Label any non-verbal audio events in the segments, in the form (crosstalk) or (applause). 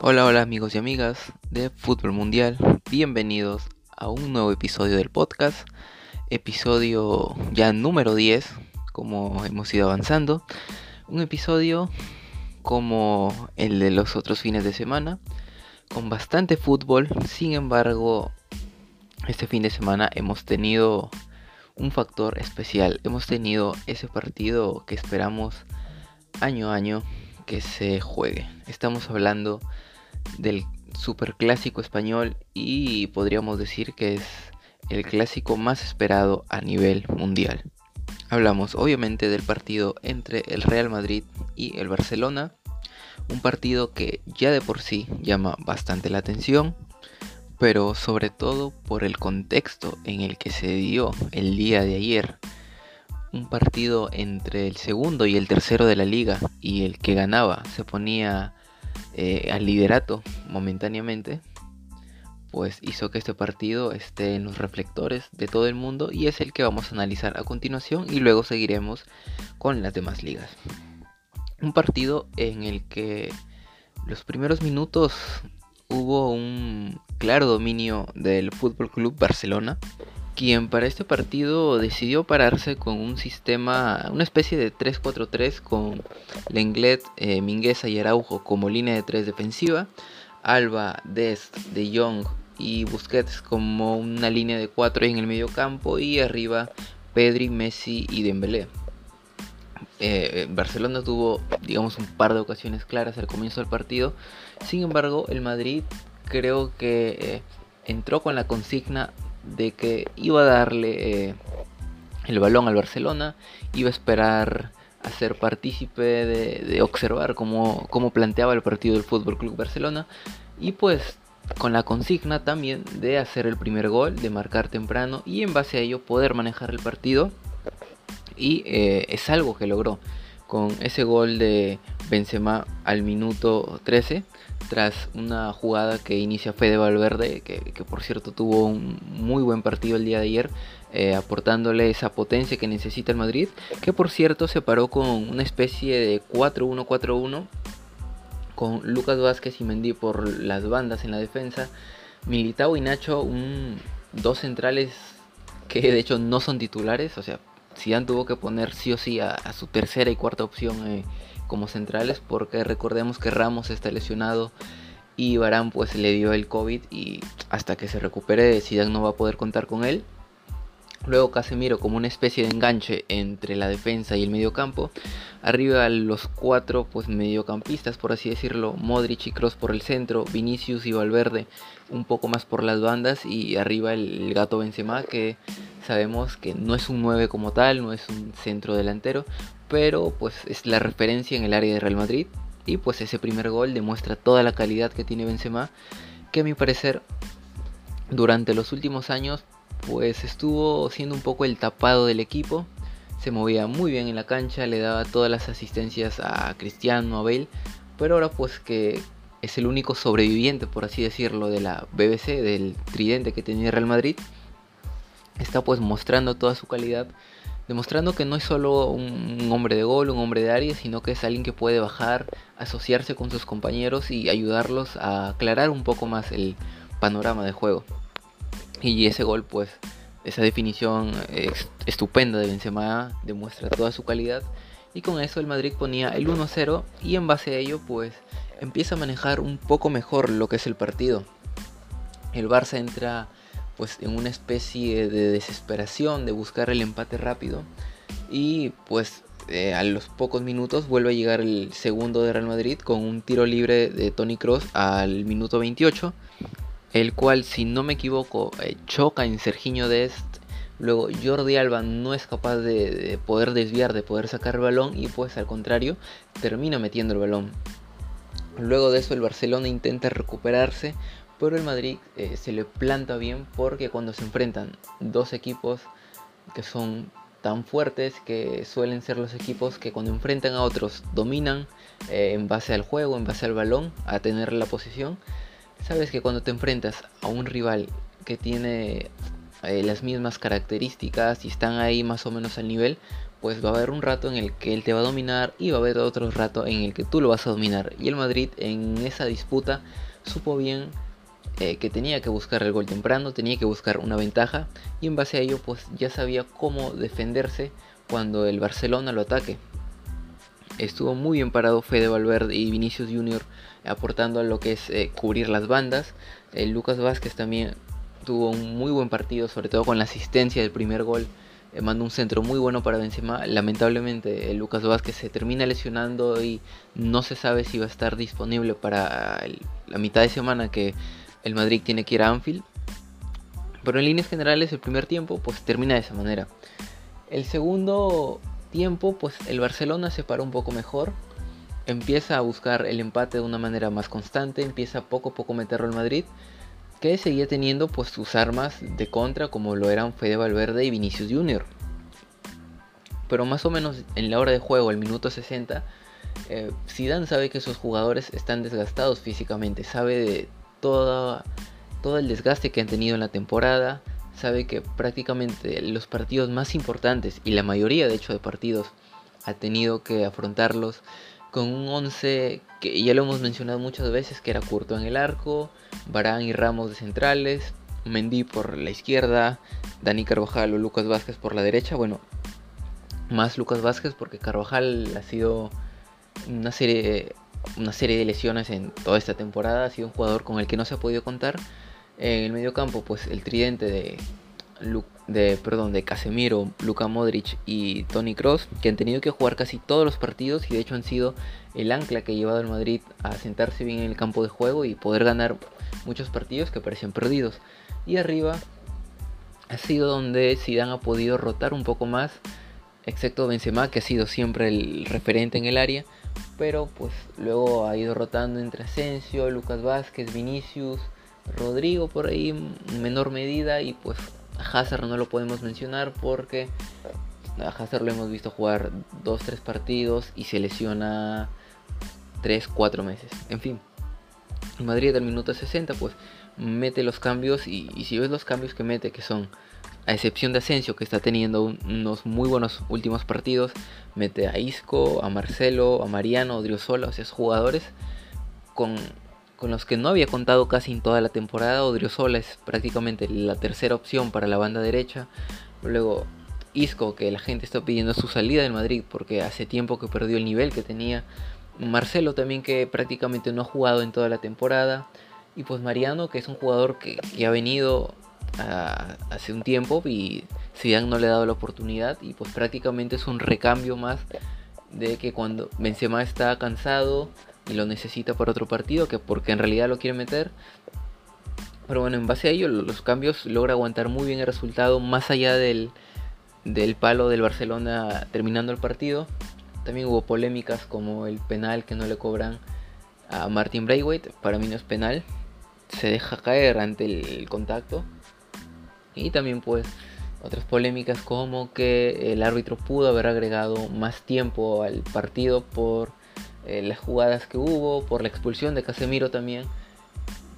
Hola, hola amigos y amigas de Fútbol Mundial, bienvenidos a un nuevo episodio del podcast, episodio ya número 10, como hemos ido avanzando, un episodio como el de los otros fines de semana, con bastante fútbol, sin embargo, este fin de semana hemos tenido un factor especial, hemos tenido ese partido que esperamos año a año que se juegue. Estamos hablando del superclásico español y podríamos decir que es el clásico más esperado a nivel mundial. Hablamos obviamente del partido entre el Real Madrid y el Barcelona, un partido que ya de por sí llama bastante la atención, pero sobre todo por el contexto en el que se dio el día de ayer. Un partido entre el segundo y el tercero de la liga y el que ganaba se ponía eh, al liderato momentáneamente, pues hizo que este partido esté en los reflectores de todo el mundo y es el que vamos a analizar a continuación y luego seguiremos con las demás ligas. Un partido en el que los primeros minutos hubo un claro dominio del Fútbol Club Barcelona quien para este partido decidió pararse con un sistema, una especie de 3-4-3 con Lenglet, eh, y Araujo como línea de 3 defensiva, Alba, Dest, De Jong y Busquets como una línea de 4 en el medio campo y arriba Pedri, Messi y Dembélé. Eh, Barcelona tuvo, digamos, un par de ocasiones claras al comienzo del partido. Sin embargo, el Madrid creo que eh, entró con la consigna de que iba a darle eh, el balón al Barcelona, iba a esperar a ser partícipe de, observar cómo, cómo, planteaba el partido del Fútbol Club Barcelona. Y pues con la consigna también de hacer el primer gol, de marcar temprano y en base a ello poder manejar el partido. Y eh, es algo que logró con ese gol de Benzema al minuto 13 tras una jugada que inicia Fede Valverde, que, por cierto tuvo un muy buen partido el día de ayer, eh, aportándole esa potencia que necesita el Madrid, que por cierto se paró con una especie de 4-1-4-1, con Lucas Vázquez y Mendy por las bandas en la defensa, Militao y Nacho, dos centrales que de hecho no son titulares, o sea, Zidane tuvo que poner sí o sí a, su tercera y cuarta opción. Eh, como centrales porque recordemos que Ramos está lesionado y Barán pues le dio el COVID y hasta que se recupere Zidane no va a poder contar con él. Luego Casemiro como una especie de enganche entre la defensa y el mediocampo. Arriba los cuatro pues mediocampistas por así decirlo, Modric y Cross por el centro, Vinicius y Valverde un poco más por las bandas y arriba el, gato Benzema que sabemos que no es un 9 como tal, no es un centro delantero, pero pues es la referencia en el área de Real Madrid. Y pues ese primer gol demuestra toda la calidad que tiene Benzema, que a mi parecer durante los últimos años pues estuvo siendo un poco el tapado del equipo, se movía muy bien en la cancha, le daba todas las asistencias a Cristiano, a Bale, pero ahora pues que es el único sobreviviente, por así decirlo, de la BBC, del tridente que tenía Real Madrid, está pues mostrando toda su calidad demostrando que no es solo un, hombre de gol, un hombre de área, sino que es alguien que puede bajar, asociarse con sus compañeros y ayudarlos a aclarar un poco más el panorama de juego. Y ese gol, pues, esa definición estupenda de Benzema demuestra toda su calidad. Y con eso el Madrid ponía el 1-0 y en base a ello, pues, empieza a manejar un poco mejor lo que es el partido. El Barça entra pues en una especie de desesperación de buscar el empate rápido. Y pues eh, a los pocos minutos vuelve a llegar el segundo de Real Madrid con un tiro libre de Tony Cross al minuto 28 el cual si no me equivoco eh, choca en Serginho Dest. Luego Jordi Alba no es capaz de, de poder desviar de poder sacar el balón y pues al contrario termina metiendo el balón. Luego de eso el Barcelona intenta recuperarse pero el Madrid eh, se le planta bien porque cuando se enfrentan dos equipos que son tan fuertes que suelen ser los equipos que cuando enfrentan a otros dominan eh, en base al juego, en base al balón, a tener la posición. Sabes que cuando te enfrentas a un rival que tiene eh, las mismas características y están ahí más o menos al nivel, pues va a haber un rato en el que él te va a dominar y va a haber otro rato en el que tú lo vas a dominar. Y el Madrid en esa disputa supo bien eh, que tenía que buscar el gol temprano, tenía que buscar una ventaja y en base a ello pues ya sabía cómo defenderse cuando el Barcelona lo ataque. Estuvo muy bien parado Fede Valverde y Vinicius Junior aportando a lo que es eh, cubrir las bandas. El Lucas Vázquez también tuvo un muy buen partido, sobre todo con la asistencia del primer gol. Eh, mandó un centro muy bueno para Benzema. Lamentablemente Lucas Vázquez se termina lesionando y no se sabe si va a estar disponible para la mitad de semana que el Madrid tiene que ir a Anfield. Pero en líneas generales el primer tiempo pues termina de esa manera. El segundo tiempo pues el Barcelona se para un poco mejor. Empieza a buscar el empate de una manera más constante. Empieza poco a poco meterlo al Madrid. Que seguía teniendo pues sus armas de contra como lo eran Fede Valverde y Vinicius Junior. Pero más o menos en la hora de juego, el minuto 60, eh, Zidane sabe que sus jugadores están desgastados físicamente, sabe de todo el desgaste que han tenido en la temporada. Sabe que prácticamente los partidos más importantes y la mayoría de hecho de partidos ha tenido que afrontarlos con un 11 que ya lo hemos mencionado muchas veces que era curto en el arco, Barán y Ramos de centrales, Mendy por la izquierda, Dani Carvajal o Lucas Vázquez por la derecha. Bueno, más Lucas Vázquez porque Carvajal ha sido una serie una serie de lesiones en toda esta temporada. Ha sido un jugador con el que no se ha podido contar. En el medio campo, pues el tridente de, de, perdón, de Casemiro, Luka Modric y Tony Cross, que han tenido que jugar casi todos los partidos y de hecho han sido el ancla que ha llevado al Madrid a sentarse bien en el campo de juego y poder ganar muchos partidos que parecían perdidos. Y arriba ha sido donde Zidane ha podido rotar un poco más, excepto Benzema, que ha sido siempre el referente en el área pero pues luego ha ido rotando entre Asensio, Lucas Vázquez, Vinicius, Rodrigo por ahí en menor medida y pues a Hazard no lo podemos mencionar porque a Hazard lo hemos visto jugar 2-3 partidos y se lesiona 3-4 meses. En fin, Madrid al minuto 60 pues mete los cambios y, y si ves los cambios que mete que son a excepción de Asensio, que está teniendo unos muy buenos últimos partidos, mete a Isco, a Marcelo, a Mariano, a Odriozola, o sea, jugadores con, los que no había contado casi en toda la temporada. Odriozola es prácticamente la tercera opción para la banda derecha. Luego Isco, que la gente está pidiendo su salida del Madrid porque hace tiempo que perdió el nivel que tenía. Marcelo también que prácticamente no ha jugado en toda la temporada. Y pues Mariano, que es un jugador que ha venido hace un tiempo y Zidane no le ha dado la oportunidad y pues prácticamente es un recambio más de que cuando Benzema está cansado y lo necesita para otro partido que porque en realidad lo quiere meter. Pero bueno en base a ello los cambios logra aguantar muy bien el resultado más allá del, del palo del Barcelona terminando el partido. También hubo polémicas como el penal que no le cobran a Martin Braithwaite. Para mí no es penal. Se deja caer ante el contacto y también pues otras polémicas como que el árbitro pudo haber agregado más tiempo al partido por eh, las jugadas que hubo, por la expulsión de Casemiro también,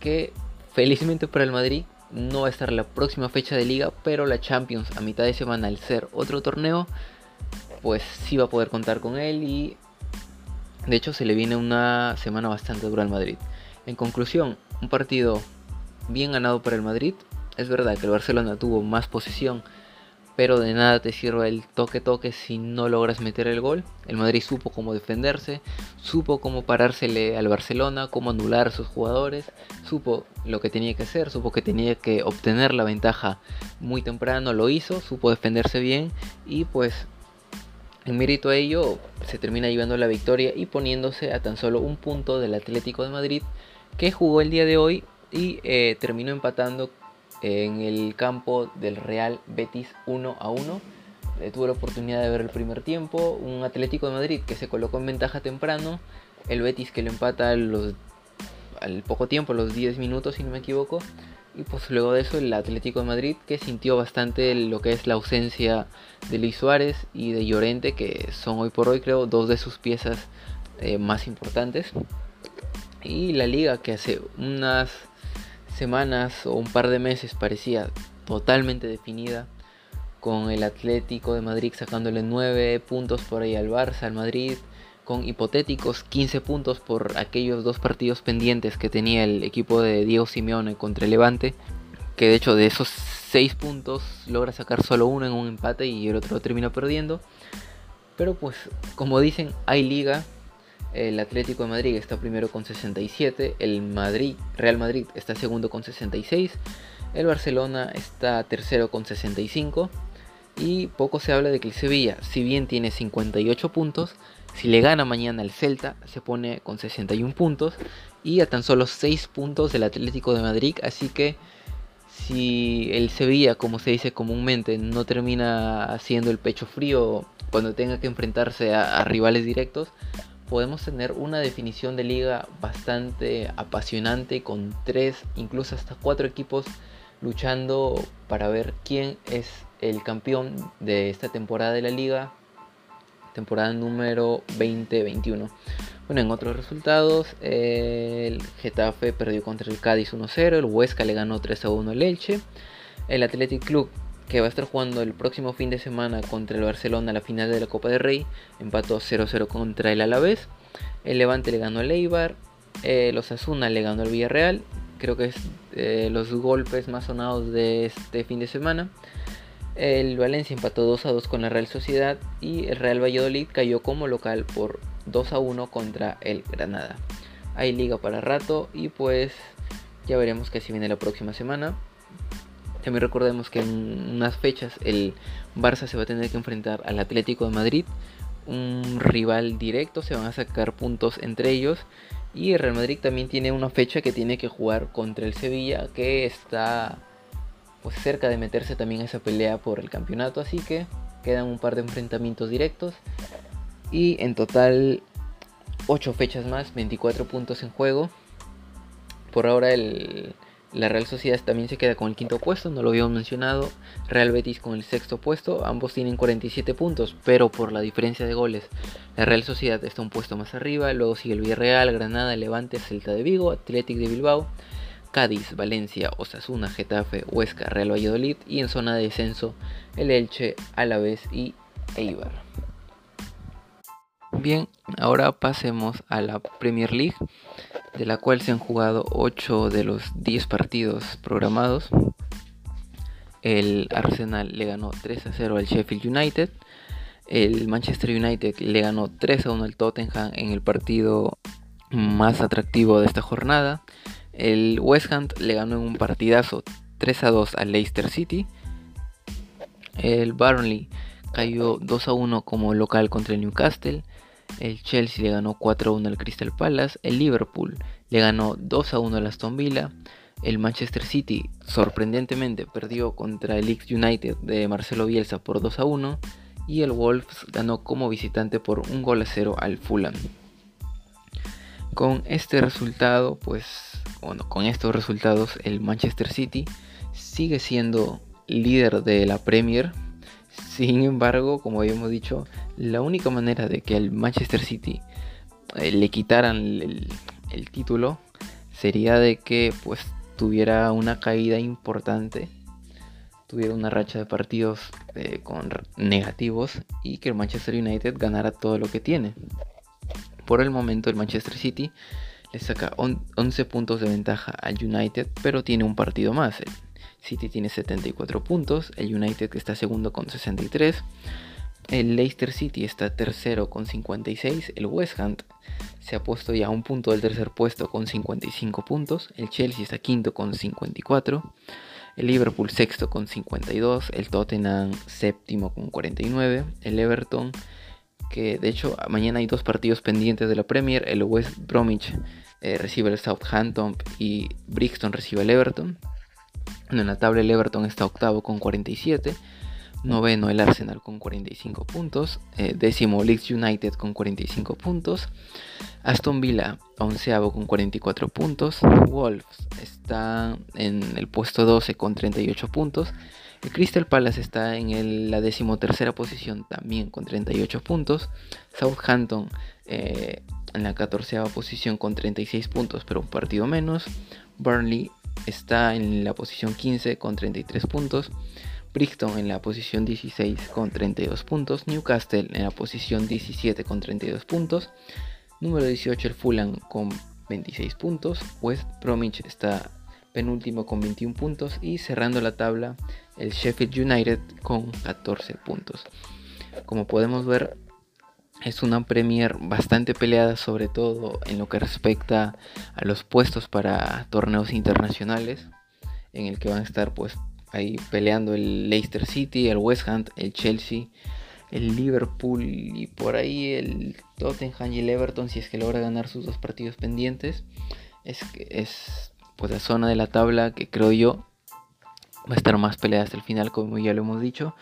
que felizmente para el Madrid no va a estar la próxima fecha de liga, pero la Champions a mitad de semana al ser otro torneo, pues sí va a poder contar con él y de hecho se le viene una semana bastante dura al Madrid. En conclusión, un partido bien ganado para el Madrid, es verdad que el Barcelona tuvo más posesión, pero de nada te sirve el toque-toque si no logras meter el gol. El Madrid supo cómo defenderse, supo cómo parársele al Barcelona, cómo anular a sus jugadores, supo lo que tenía que hacer, supo que tenía que obtener la ventaja muy temprano, lo hizo, supo defenderse bien y pues en mérito a ello se termina llevando la victoria y poniéndose a tan solo un punto del Atlético de Madrid que jugó el día de hoy y eh, terminó empatando en el campo del Real Betis 1 a 1. Eh, tuve la oportunidad de ver el primer tiempo, un Atlético de Madrid que se colocó en ventaja temprano, el Betis que lo empata los, al poco tiempo, los 10 minutos si no me equivoco, y pues luego de eso el Atlético de Madrid que sintió bastante lo que es la ausencia de Luis Suárez y de Llorente, que son hoy por hoy creo dos de sus piezas eh, más importantes. Y la liga que hace unas semanas o un par de meses parecía totalmente definida, con el Atlético de Madrid sacándole 9 puntos por ahí al Barça, al Madrid, con hipotéticos 15 puntos por aquellos dos partidos pendientes que tenía el equipo de Diego Simeone contra el Levante, que de hecho de esos 6 puntos logra sacar solo uno en un empate y el otro termina perdiendo. Pero pues como dicen, hay liga. El Atlético de Madrid está primero con 67, el Madrid, Real Madrid está segundo con 66, el Barcelona está tercero con 65 y poco se habla de que el Sevilla, si bien tiene 58 puntos, si le gana mañana el Celta, se pone con 61 puntos y a tan solo 6 puntos del Atlético de Madrid. Así que si el Sevilla, como se dice comúnmente, no termina haciendo el pecho frío cuando tenga que enfrentarse a, rivales directos, podemos tener una definición de liga bastante apasionante con 3, incluso hasta 4 equipos luchando para ver quién es el campeón de esta temporada de la liga temporada número 2021. Bueno, en otros resultados, el Getafe perdió contra el Cádiz 1-0, el Huesca le ganó 3-1 al Elche, el Athletic Club que va a estar jugando el próximo fin de semana contra el Barcelona la final de la Copa del Rey, empató 0-0 contra el Alavés, el Levante le ganó al Eibar, el Osasuna le ganó al Villarreal, creo que es eh, los golpes más sonados de este fin de semana. El Valencia empató 2 a 2 con la Real Sociedad y el Real Valladolid cayó como local por 2 a 1 contra el Granada. Hay liga para rato y pues ya veremos qué si viene la próxima semana. También recordemos que en unas fechas el Barça se va a tener que enfrentar al Atlético de Madrid, un rival directo, se van a sacar puntos entre ellos. Y el Real Madrid también tiene una fecha que tiene que jugar contra el Sevilla, que está pues cerca de meterse también a esa pelea por el campeonato, así que quedan un par de enfrentamientos directos y en total 8 fechas más, 24 puntos en juego. Por ahora el, la Real Sociedad también se queda con el quinto puesto, no lo habíamos mencionado. Real Betis con el sexto puesto, ambos tienen 47 puntos, pero por la diferencia de goles, la Real Sociedad está un puesto más arriba. Luego sigue el Villarreal, Granada, Levante, Celta de Vigo, Athletic de Bilbao, Cádiz, Valencia, Osasuna, Getafe, Huesca, Real Valladolid y en zona de descenso el Elche, Alavés y Eibar. Bien, ahora pasemos a la Premier League, de la cual se han jugado 8 de los 10 partidos programados. El Arsenal le ganó 3 a 0 al Sheffield United. El Manchester United le ganó 3 a 1 al Tottenham en el partido más atractivo de esta jornada. El West Ham le ganó en un partidazo 3 a 2 al Leicester City. El Burnley cayó 2 a 1 como local contra el Newcastle. El Chelsea le ganó 4 a 1 al Crystal Palace. El Liverpool le ganó 2 a 1 al Aston Villa. El Manchester City sorprendentemente perdió contra el Leeds United de Marcelo Bielsa por 2 a 1. Y el Wolves ganó como visitante por un gol a 0 al Fulham. Con este resultado, pues bueno, con estos resultados el Manchester City sigue siendo líder de la Premier. Sin embargo, como habíamos dicho, la única manera de que al Manchester City eh, le quitaran el, título sería de que pues tuviera una caída importante, tuviera una racha de partidos eh, con negativos y que el Manchester United ganara todo lo que tiene. Por el momento el Manchester City le saca 11 puntos de ventaja al United, pero tiene un partido más. City tiene 74 puntos, el United está segundo con 63, el Leicester City está tercero con 56, el West Ham se ha puesto ya a un punto del tercer puesto con 55 puntos, el Chelsea está quinto con 54, el Liverpool sexto con 52, el Tottenham séptimo con 49, el Everton que de hecho mañana hay dos partidos pendientes de la Premier, el West Bromwich eh, recibe el Southampton y Brixton recibe el Everton. En la tabla el Everton está octavo con 47, noveno el Arsenal con 45 puntos, eh, décimo Leeds United con 45 puntos, Aston Villa onceavo con 44 puntos, Wolves está en el puesto 12 con 38 puntos, el Crystal Palace está en la decimotercera posición también con 38 puntos. Southampton eh, en la catorceava posición con 36 puntos, pero un partido menos. Burnley está en la posición 15 con 33 puntos. Brixton en la posición 16 con 32 puntos. Newcastle en la posición 17 con 32 puntos. Número 18 el Fulham con 26 puntos. West Bromwich está penúltimo con 21 puntos. Y cerrando la tabla el Sheffield United con 14 puntos. Como podemos ver es una Premier bastante peleada, sobre todo en lo que respecta a los puestos para torneos internacionales, en el que van a estar pues ahí peleando el Leicester City, el West Ham, el Chelsea, el Liverpool y por ahí el Tottenham y el Everton si es que logra ganar sus dos partidos pendientes. Es, es pues la zona de la tabla que creo yo va a estar más peleada hasta el final como ya lo hemos dicho.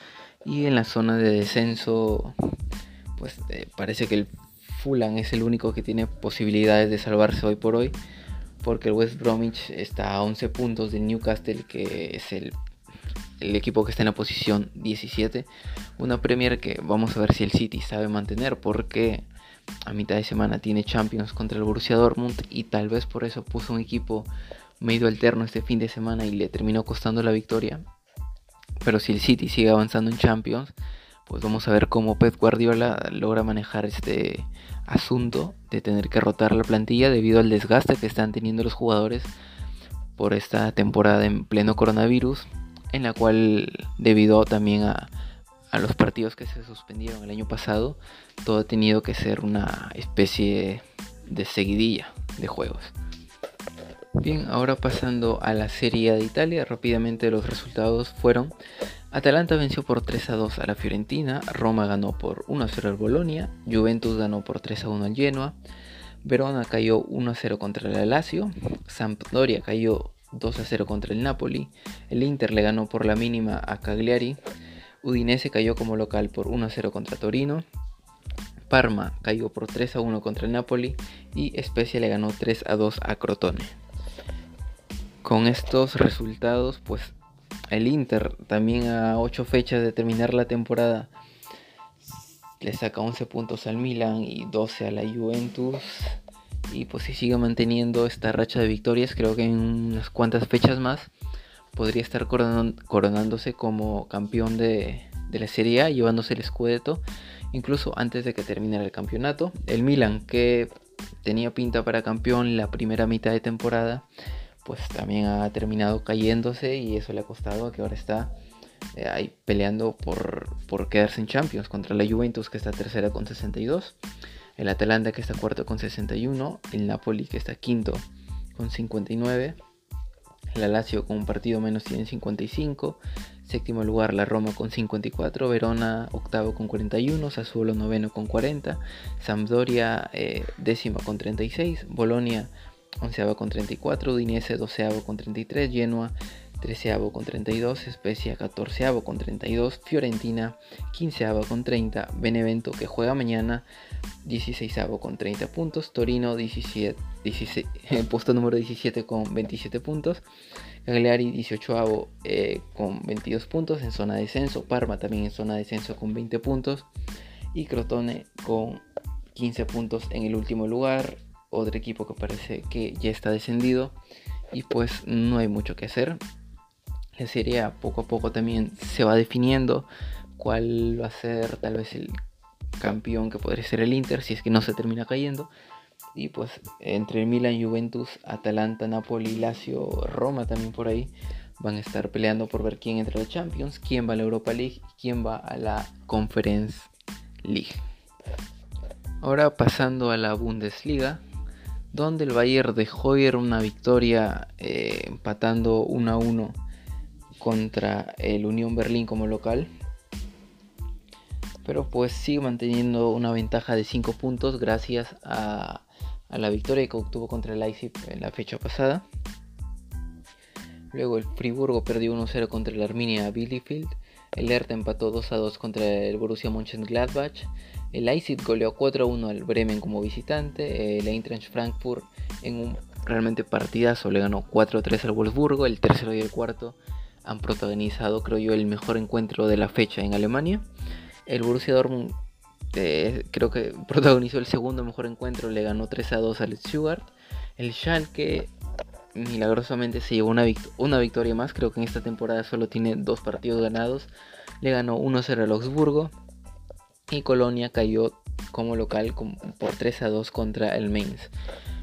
Y en la zona de descenso pues eh, parece que el Fulham es el único que tiene posibilidades de salvarse hoy por hoy, porque el West Bromwich está a 11 puntos del Newcastle, que es el, el equipo que está en la posición 17. Una Premier que vamos a ver si el City sabe mantener, porque a mitad de semana tiene Champions contra el Borussia Dortmund y tal vez por eso puso un equipo medio alterno este fin de semana y le terminó costando la victoria. Pero si el City sigue avanzando en Champions, pues vamos a ver cómo Pep Guardiola logra manejar este asunto de tener que rotar la plantilla debido al desgaste que están teniendo los jugadores por esta temporada en pleno coronavirus, en la cual debido también a, a los partidos que se suspendieron el año pasado, todo ha tenido que ser una especie de seguidilla de juegos. Bien, ahora pasando a la Serie de Italia, rápidamente los resultados fueron Atalanta venció por 3 a 2 a la Fiorentina, Roma ganó por 1 a 0 al Bolonia, Juventus ganó por 3 a 1 al Genoa, Verona cayó 1 a 0 contra el Lazio, Sampdoria cayó 2 a 0 contra el Napoli, el Inter le ganó por la mínima a Cagliari, Udinese cayó como local por 1 a 0 contra Torino, Parma cayó por 3 a 1 contra el Napoli y Spezia le ganó 3 a 2 a Crotone. Con estos resultados, pues el Inter también a 8 fechas de terminar la temporada le saca 11 puntos al Milan y 12 a la Juventus. Y pues si sigue manteniendo esta racha de victorias, creo que en unas cuantas fechas más podría estar coronándose como campeón de, la Serie A, llevándose el Scudetto, incluso antes de que terminara el campeonato. El Milan, que tenía pinta para campeón la primera mitad de temporada, pues también ha terminado cayéndose y eso le ha costado a que ahora está eh, ahí peleando por, por quedarse en Champions contra la Juventus que está tercera con 62, el Atalanta que está cuarto con 61, el Napoli que está quinto con 59, el Lazio con un partido menos tiene 55, séptimo lugar la Roma con 54, Verona octavo con 41, Sassuolo noveno con 40, Sampdoria eh, décima con 36, Bolonia onceavo con 34, Udinese doceavo con 33, Genoa treceavo con 32, Spezia catorceavo con 32, Fiorentina quinceavo con 30, Benevento que juega mañana 16avo con 30 puntos, Torino 17, 16, (laughs) puesto número 17 con 27 puntos, Cagliari 18avo eh, con 22 puntos en zona de descenso, Parma también en zona de descenso con 20 puntos y Crotone con 15 puntos en el último lugar otro equipo que parece que ya está descendido y pues no hay mucho que hacer. La serie poco a poco también se va definiendo cuál va a ser tal vez el campeón que podría ser el Inter si es que no se termina cayendo. Y pues entre Milan, Juventus, Atalanta, Napoli, Lazio, Roma también por ahí van a estar peleando por ver quién entra a la Champions, quién va a la Europa League y quién va a la Conference League. Ahora pasando a la Bundesliga, donde el Bayern dejó ir una victoria eh, empatando 1 a 1 contra el Unión Berlín como local. Pero pues sigue manteniendo una ventaja de 5 puntos gracias a, la victoria que obtuvo contra el Leipzig en la fecha pasada. Luego el Friburgo perdió 1-0 contra el Arminia Bielefeld. El Hertha empató 2-2 contra el Borussia Mönchengladbach. El Leipzig goleó 4-1 al Bremen como visitante. El Eintracht Frankfurt en un realmente partidazo le ganó 4-3 al Wolfsburgo. El tercero y el cuarto han protagonizado, creo yo, el mejor encuentro de la fecha en Alemania. El Borussia Dortmund eh, creo que protagonizó el segundo mejor encuentro, le ganó 3-2 al Stuttgart. El Schalke milagrosamente se llevó una, victoria más. Creo que en esta temporada solo tiene dos partidos ganados. Le ganó 1-0 al Augsburgo. Y Colonia cayó como local por 3 a 2 contra el Mainz.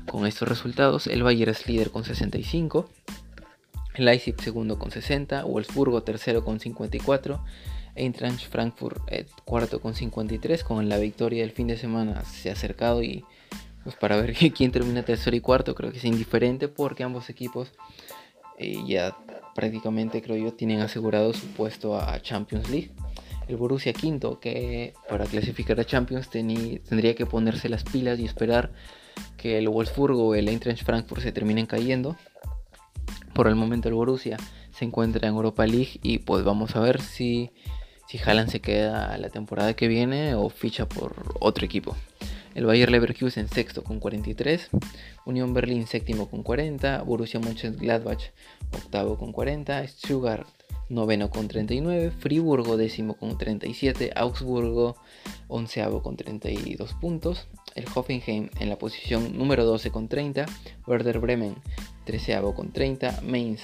Con estos resultados, el Bayern es líder con 65, el Leipzig segundo con 60, Wolfsburgo tercero con 54, Eintracht Frankfurt eh, cuarto con 53. Con la victoria del fin de semana se ha acercado y pues para ver (laughs) quién termina tercero y cuarto creo que es indiferente porque ambos equipos eh, ya prácticamente creo yo tienen asegurado su puesto a Champions League el Borussia quinto, que para clasificar a Champions tendría que ponerse las pilas y esperar que el Wolfsburgo o el Eintracht Frankfurt se terminen cayendo. Por el momento el Borussia se encuentra en Europa League y pues vamos a ver si, si Haaland se queda la temporada que viene o ficha por otro equipo. El Bayer Leverkusen sexto con 43, Unión Berlín séptimo con 40, Borussia Mönchengladbach octavo con 40, Stuttgart noveno con 39, Friburgo décimo con 37, Augsburgo onceavo con 32 puntos, el Hoffenheim en la posición número 12 con 30, Werder Bremen treceavo con 30, Mainz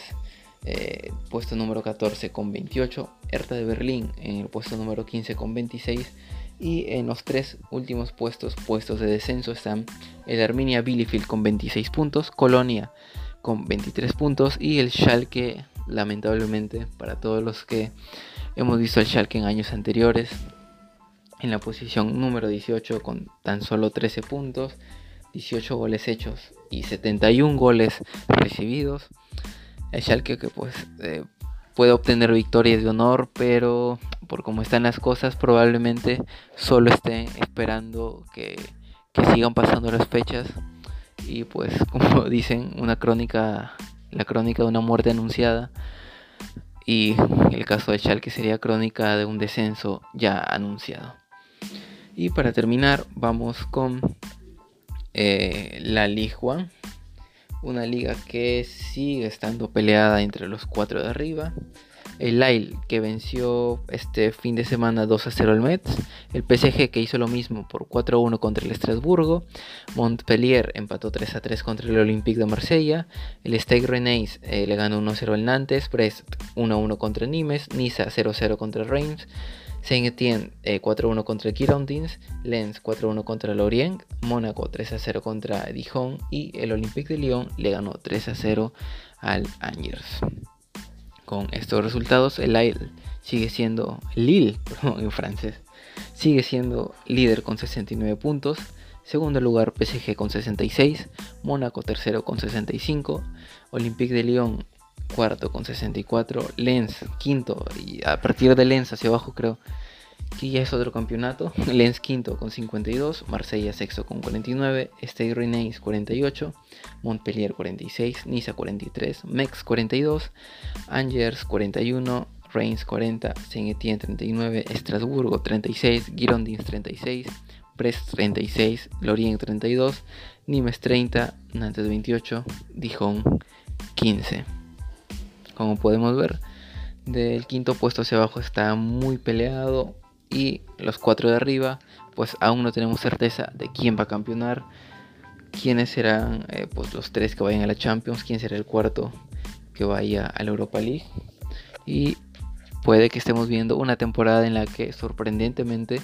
eh, puesto número 14 con 28, Hertha de Berlín en el puesto número 15 con 26 y en los tres últimos puestos, puestos de descenso están el Arminia Bielefeld con 26 puntos, Colonia con 23 puntos y el Schalke lamentablemente para todos los que hemos visto al Schalke en años anteriores en la posición número 18 con tan solo 13 puntos, 18 goles hechos y 71 goles recibidos. El Schalke que pues eh, puede obtener victorias de honor, pero por cómo están las cosas probablemente solo esté esperando que, que sigan pasando las fechas. Y pues (laughs) como dicen una crónica la crónica de una muerte anunciada. Y el caso de Schalke sería crónica de un descenso ya anunciado. Y para terminar vamos con eh, la Ligue 1, una liga que sigue estando peleada entre los cuatro de arriba el Lille que venció este fin de semana 2 a 0 al Metz, el PSG que hizo lo mismo por 4 a 1 contra el Estrasburgo, Montpellier empató 3 a 3 contra el Olympique de Marsella, el Stade Rennais eh, le ganó 1 a 0 al Nantes, Brest 1 a 1 contra Nimes, Niza 0 a 0 contra Reims, Saint-Étienne 4 a 1 contra el Girondins, Lens 4 a 1 contra Lorient, Mónaco 3 a 0 contra Dijon. Y el Olympique de Lyon le ganó 3 a 0 al Angers. Con estos resultados, el Lille sigue siendo Lille, (laughs) en francés, sigue siendo líder con 69 puntos. Segundo lugar PSG con 66, Mónaco tercero con 65, Olympique de Lyon cuarto con 64, Lens quinto y a partir de Lens hacia abajo creo que ya es otro campeonato. (laughs) Lens quinto con 52, Marsella sexto con 49, Stade Rennais 48, Montpellier 46, Niza 43, Mex 42, Angers 41, Reims 40, Saint-Étienne 39, Estrasburgo 36, Girondins 36, Brest 36, Lorient 32, Nimes 30, Nantes 28, Dijon 15. Como podemos ver, del quinto puesto hacia abajo está muy peleado y los cuatro de arriba, pues aún no tenemos certeza de quién va a campeonar, quiénes serán eh, pues los tres que vayan a la Champions, quién será el cuarto que vaya a la Europa League. Y puede que estemos viendo una temporada en la que sorprendentemente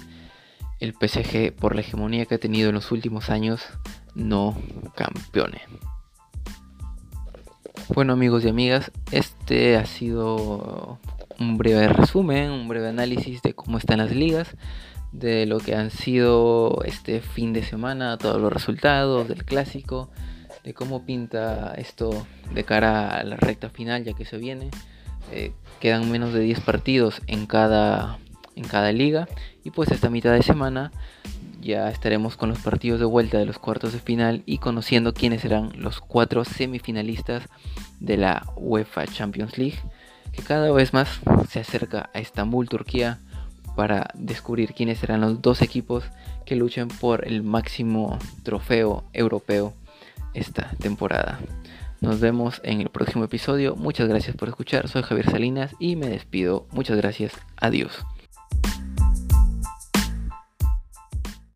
el PSG, por la hegemonía que ha tenido en los últimos años, no campeone. Bueno amigos y amigas, este ha sido un breve resumen, un breve análisis de cómo están las ligas, de lo que han sido este fin de semana, todos los resultados del clásico, de cómo pinta esto de cara a la recta final ya que se viene. Eh, quedan menos de 10 partidos en cada, en cada liga y pues esta mitad de semana ya estaremos con los partidos de vuelta de los cuartos de final y conociendo quiénes serán los cuatro semifinalistas de la UEFA Champions League que cada vez más se acerca a Estambul, Turquía, para descubrir quiénes serán los dos equipos que luchen por el máximo trofeo europeo esta temporada. Nos vemos en el próximo episodio. Muchas gracias por escuchar. Soy Javier Salinas y me despido. Muchas gracias. Adiós.